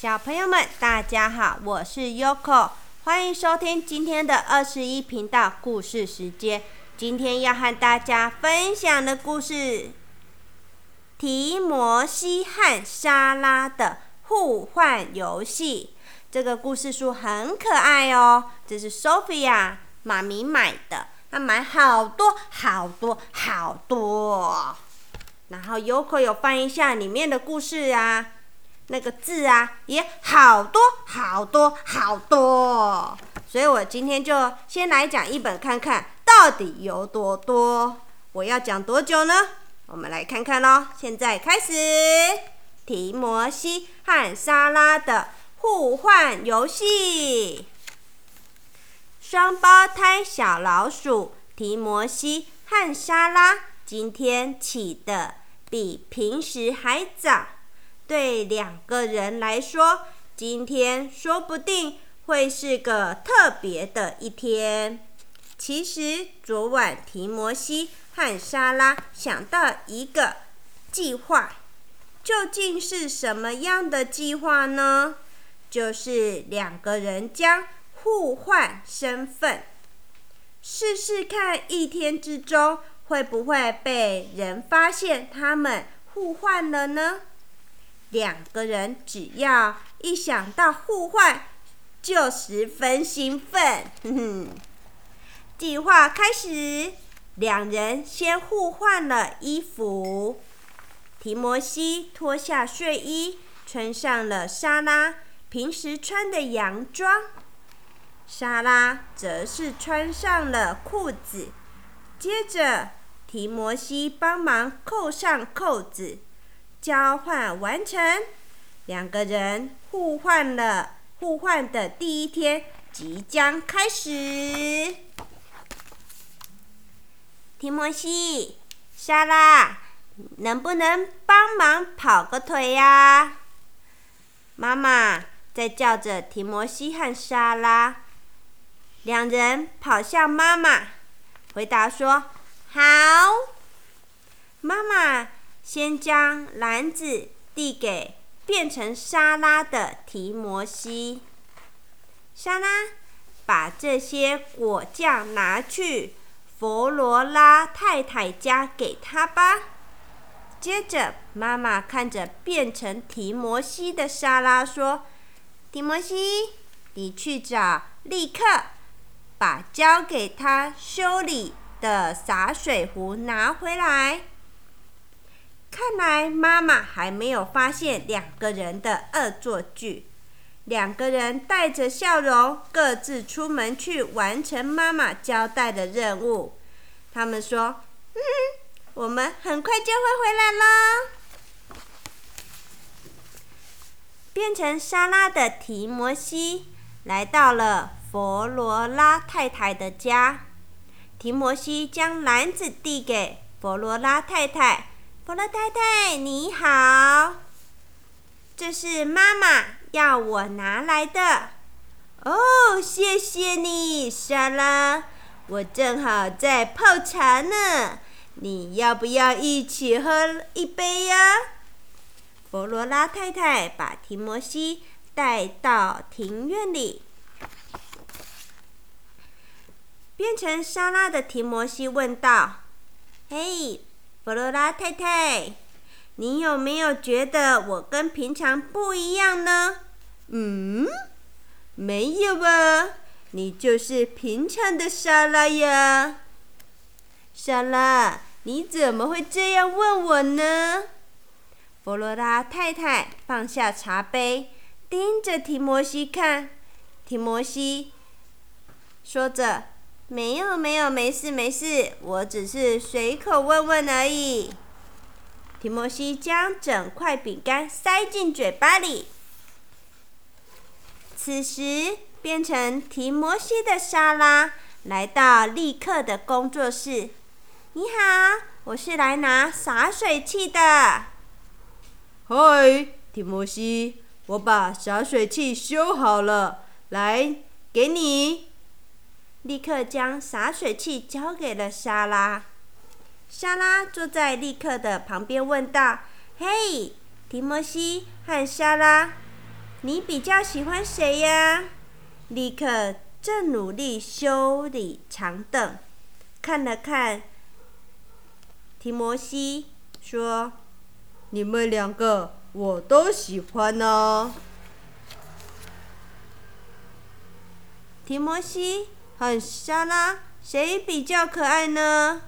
小朋友们，大家好，我是 Yoko，欢迎收听今天的二十一频道故事时间。今天要和大家分享的故事《提摩西和莎拉的互换游戏》。这个故事书很可爱哦，这是 Sophia 妈咪买的，她买好多好多好多。然后 Yoko 有翻一下里面的故事啊。那个字啊，也好多好多好多，所以我今天就先来讲一本，看看到底有多多。我要讲多久呢？我们来看看喽。现在开始，提摩西和莎拉的互换游戏。双胞胎小老鼠提摩西和莎拉今天起的比平时还早。对两个人来说，今天说不定会是个特别的一天。其实昨晚提摩西和莎拉想到一个计划，究竟是什么样的计划呢？就是两个人将互换身份，试试看一天之中会不会被人发现他们互换了呢？两个人只要一想到互换，就十分兴奋。哼哼，计划开始，两人先互换了衣服。提摩西脱下睡衣，穿上了莎拉平时穿的洋装。莎拉则是穿上了裤子。接着，提摩西帮忙扣上扣子。交换完成，两个人互换了。互换的第一天即将开始。提摩西、莎拉，能不能帮忙跑个腿呀？妈妈在叫着提摩西和莎拉。两人跑向妈妈，回答说：“好。”妈妈。先将篮子递给变成沙拉的提摩西。沙拉，把这些果酱拿去佛罗拉太太家给他吧。接着，妈妈看着变成提摩西的沙拉说：“提摩西，你去找，立刻把交给他修理的洒水壶拿回来。”看来妈妈还没有发现两个人的恶作剧。两个人带着笑容，各自出门去完成妈妈交代的任务。他们说：“嗯，我们很快就会回来了。”变成沙拉的提摩西来到了佛罗拉太太的家。提摩西将篮子递给佛罗拉太太。佛罗太太，你好，这是妈妈要我拿来的。哦，谢谢你，莎拉，我正好在泡茶呢。你要不要一起喝一杯呀？佛罗拉太太把提摩西带到庭院里，变成莎拉的提摩西问道：“嘿。”弗罗拉太太，你有没有觉得我跟平常不一样呢？嗯，没有啊，你就是平常的莎拉呀。莎拉，你怎么会这样问我呢？弗罗拉太太放下茶杯，盯着提摩西看。提摩西说着。没有没有，没事没事，我只是随口问问而已。提摩西将整块饼干塞进嘴巴里。此时，变成提摩西的莎拉来到立刻的工作室。你好，我是来拿洒水器的。嗨，提摩西，我把洒水器修好了，来，给你。立刻将洒水器交给了莎拉。莎拉坐在立刻的旁边，问道：“嘿，提摩西和莎拉，你比较喜欢谁呀？”立刻正努力修理长凳，看了看提摩西，说：“你们两个我都喜欢呢。”提摩西和莎拉谁比较可爱呢？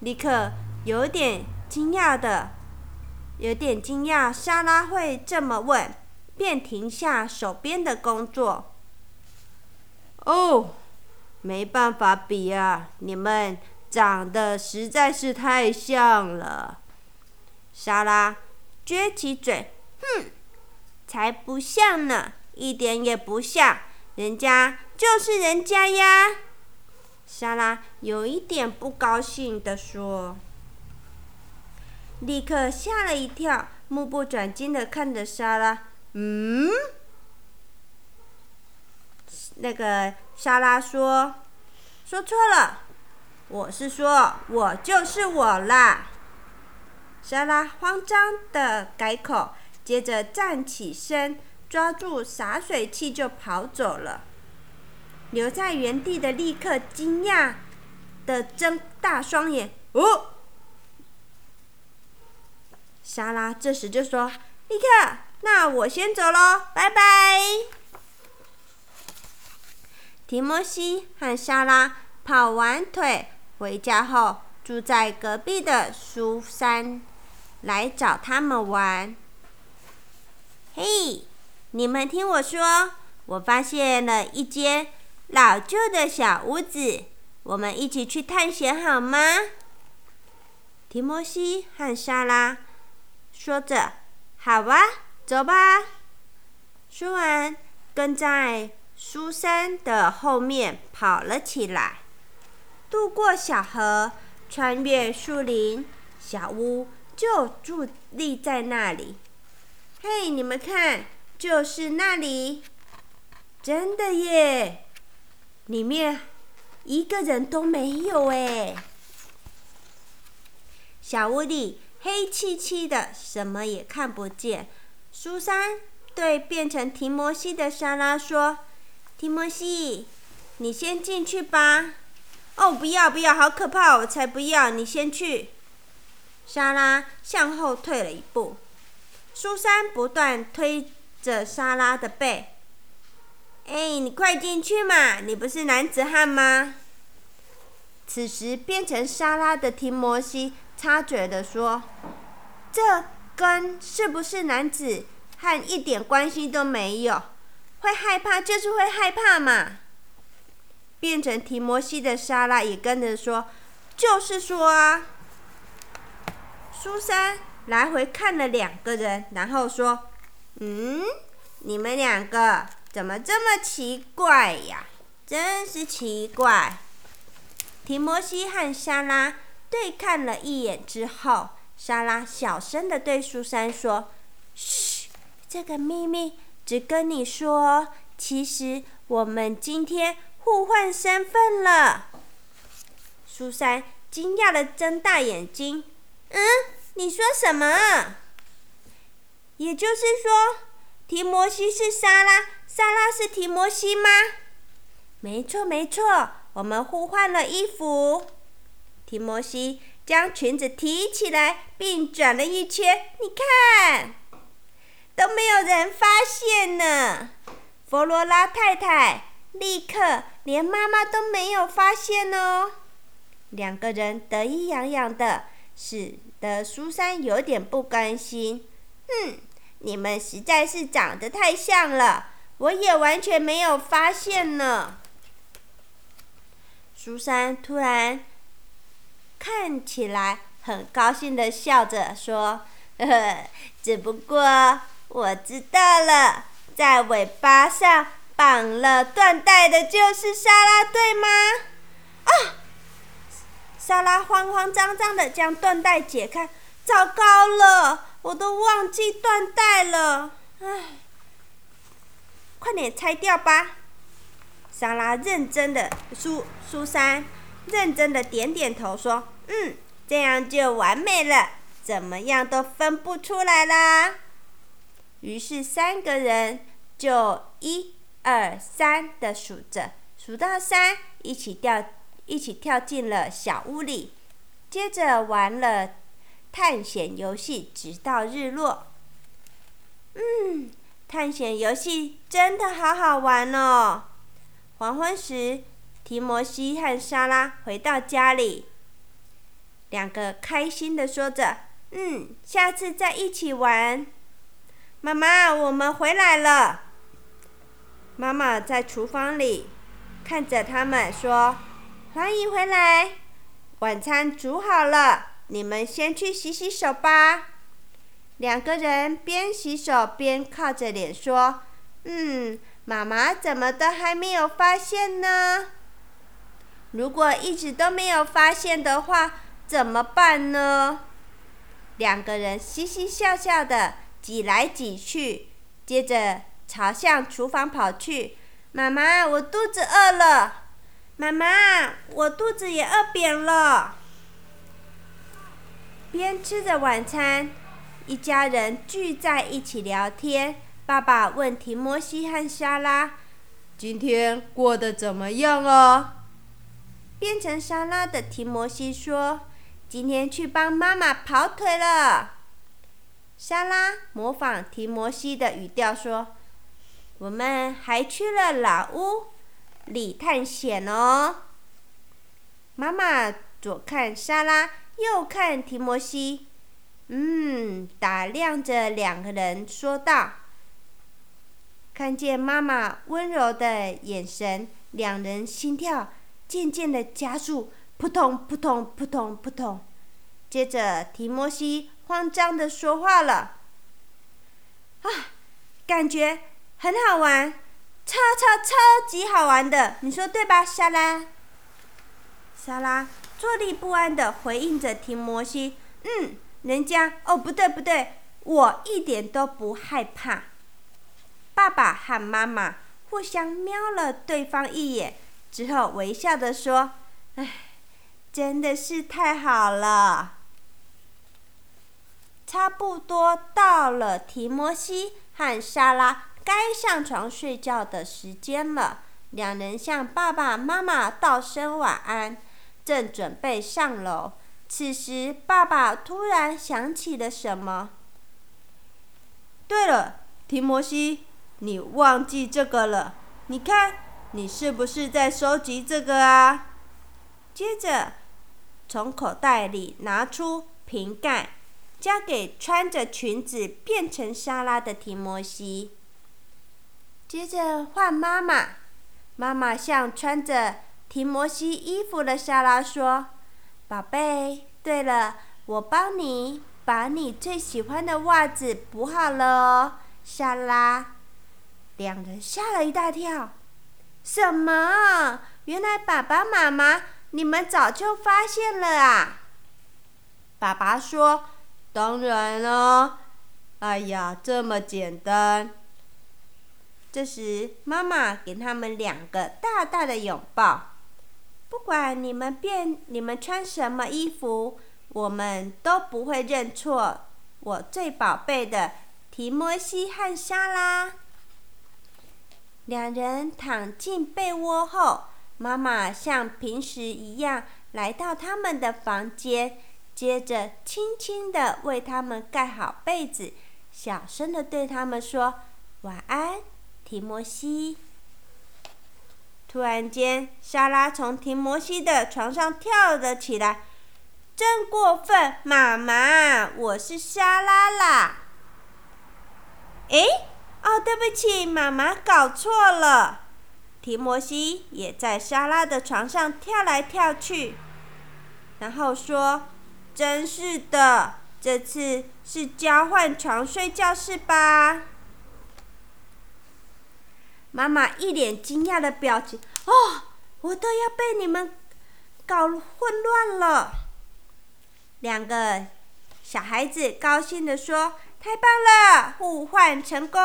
尼克有点惊讶的，有点惊讶莎拉会这么问，便停下手边的工作。哦，没办法比啊！你们长得实在是太像了。莎拉撅起嘴，哼，才不像呢，一点也不像，人家就是人家呀。莎拉有一点不高兴地说，立刻吓了一跳，目不转睛地看着莎拉。嗯？那个莎拉说：“说错了，我是说我就是我啦。”莎拉慌张的改口，接着站起身，抓住洒水器就跑走了。留在原地的立刻惊讶的睁大双眼：“哦！”莎拉这时就说：“立刻，那我先走喽，拜拜。”提摩西和莎拉跑完腿回家后，住在隔壁的苏珊来找他们玩。嘿，你们听我说，我发现了一间老旧的小屋子，我们一起去探险好吗？提摩西和莎拉说着：“好啊，走吧。”说完，跟在。苏珊的后面跑了起来，渡过小河，穿越树林，小屋就伫立在那里。嘿，你们看，就是那里！真的耶，里面一个人都没有哎。小屋里黑漆漆的，什么也看不见。苏珊对变成提摩西的莎拉说。提摩西，你先进去吧。哦，不要不要，好可怕！我才不要，你先去。莎拉向后退了一步，苏珊不断推着莎拉的背。哎，你快进去嘛！你不是男子汉吗？此时变成莎拉的提摩西插嘴的说：“这跟是不是男子汉一点关系都没有。”会害怕就是会害怕嘛。变成提摩西的莎拉也跟着说：“就是说啊。”苏珊来回看了两个人，然后说：“嗯，你们两个怎么这么奇怪呀？真是奇怪。”提摩西和莎拉对看了一眼之后，莎拉小声的对苏珊说：“嘘，这个秘密。”只跟你说，其实我们今天互换身份了。苏珊惊讶的睁大眼睛：“嗯，你说什么？也就是说，提摩西是莎拉，莎拉是提摩西吗？”“没错，没错，我们互换了衣服。”提摩西将裙子提起来，并转了一圈，你看。都没有人发现呢，佛罗拉太太立刻连妈妈都没有发现哦。两个人得意洋洋的，使得苏珊有点不甘心。哼，你们实在是长得太像了，我也完全没有发现呢。苏珊突然看起来很高兴的笑着说：“呵 呵，只不过……”我知道了，在尾巴上绑了缎带的就是莎拉，对吗？啊！莎拉慌慌张张的将缎带解开，糟糕了，我都忘记缎带了，唉，快点拆掉吧！莎拉认真的，苏苏珊认真的点点头说：“嗯，这样就完美了，怎么样都分不出来啦。”于是三个人就一二三的数着，数到三，一起掉，一起跳进了小屋里，接着玩了探险游戏，直到日落。嗯，探险游戏真的好好玩哦。黄昏时，提摩西和莎拉回到家里，两个开心的说着：“嗯，下次再一起玩。”妈妈，我们回来了。妈妈在厨房里看着他们说：“欢迎回来，晚餐煮好了，你们先去洗洗手吧。”两个人边洗手边靠着脸说：“嗯，妈妈怎么都还没有发现呢？如果一直都没有发现的话，怎么办呢？”两个人嘻嘻笑笑的。挤来挤去，接着朝向厨房跑去。妈妈，我肚子饿了。妈妈，我肚子也饿扁了。边吃着晚餐，一家人聚在一起聊天。爸爸问提摩西和莎拉：“今天过得怎么样啊？”变成莎拉的提摩西说：“今天去帮妈妈跑腿了。”莎拉模仿提摩西的语调说：“我们还去了老屋里探险哦。”妈妈左看莎拉，右看提摩西，嗯，打量着两个人，说道：“看见妈妈温柔的眼神，两人心跳渐渐的加速，扑通扑通扑通扑通。接着，提摩西。”慌张的说话了，啊，感觉很好玩，超超超级好玩的，你说对吧，莎拉？莎拉坐立不安的回应着提摩西，嗯，人家哦，不对不对，我一点都不害怕。爸爸和妈妈互相瞄了对方一眼之后，微笑的说：“哎，真的是太好了。”差不多到了提摩西和莎拉该上床睡觉的时间了，两人向爸爸妈妈道声晚安，正准备上楼。此时，爸爸突然想起了什么。对了，提摩西，你忘记这个了？你看，你是不是在收集这个啊？接着，从口袋里拿出瓶盖。交给穿着裙子变成沙拉的提摩西。接着换妈妈，妈妈向穿着提摩西衣服的沙拉说：“宝贝，对了，我帮你把你最喜欢的袜子补好了哦。”沙拉，两人吓了一大跳。什么？原来爸爸妈妈，你们早就发现了啊！爸爸说。当然了，哎呀，这么简单。这时，妈妈给他们两个大大的拥抱。不管你们变，你们穿什么衣服，我们都不会认错我最宝贝的提摩西和莎拉。两人躺进被窝后，妈妈像平时一样来到他们的房间。接着，轻轻地为他们盖好被子，小声地对他们说：“晚安，提摩西。”突然间，莎拉从提摩西的床上跳了起来，“真过分，妈妈，我是莎拉啦！”诶，哦，对不起，妈妈搞错了。提摩西也在莎拉的床上跳来跳去，然后说。真是的，这次是交换床睡觉是吧？妈妈一脸惊讶的表情。哦，我都要被你们搞混乱了。两个小孩子高兴的说：“太棒了，互换成功！”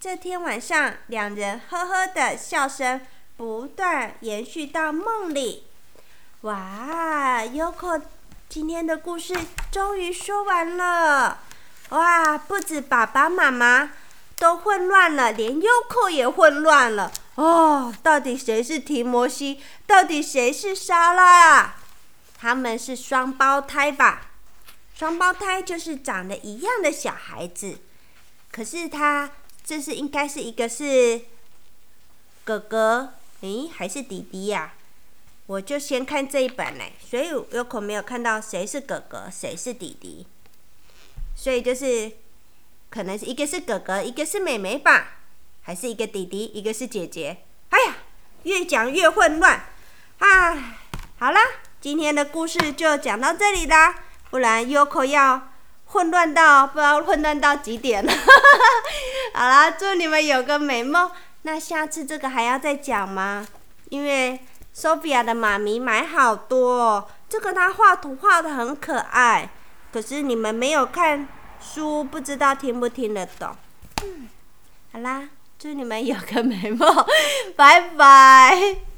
这天晚上，两人呵呵的笑声不断延续到梦里。哇，优酷。今天的故事终于说完了，哇，不止爸爸妈妈都混乱了，连优酷也混乱了。哦，到底谁是提摩西？到底谁是莎拉啊？他们是双胞胎吧？双胞胎就是长得一样的小孩子，可是他这是应该是一个是哥哥，诶，还是弟弟呀？我就先看这一本嘞，所以有可没有看到谁是哥哥，谁是弟弟，所以就是可能是一个是哥哥，一个是妹妹吧，还是一个弟弟，一个是姐姐。哎呀，越讲越混乱，啊，好啦，今天的故事就讲到这里啦，不然 Yoko 要混乱到不知道混乱到几点了。好啦，祝你们有个美梦。那下次这个还要再讲吗？因为。Sophia 的妈咪买好多，这个她画图画的很可爱，可是你们没有看书，不知道听不听得懂。好啦，祝你们有个美梦，拜拜。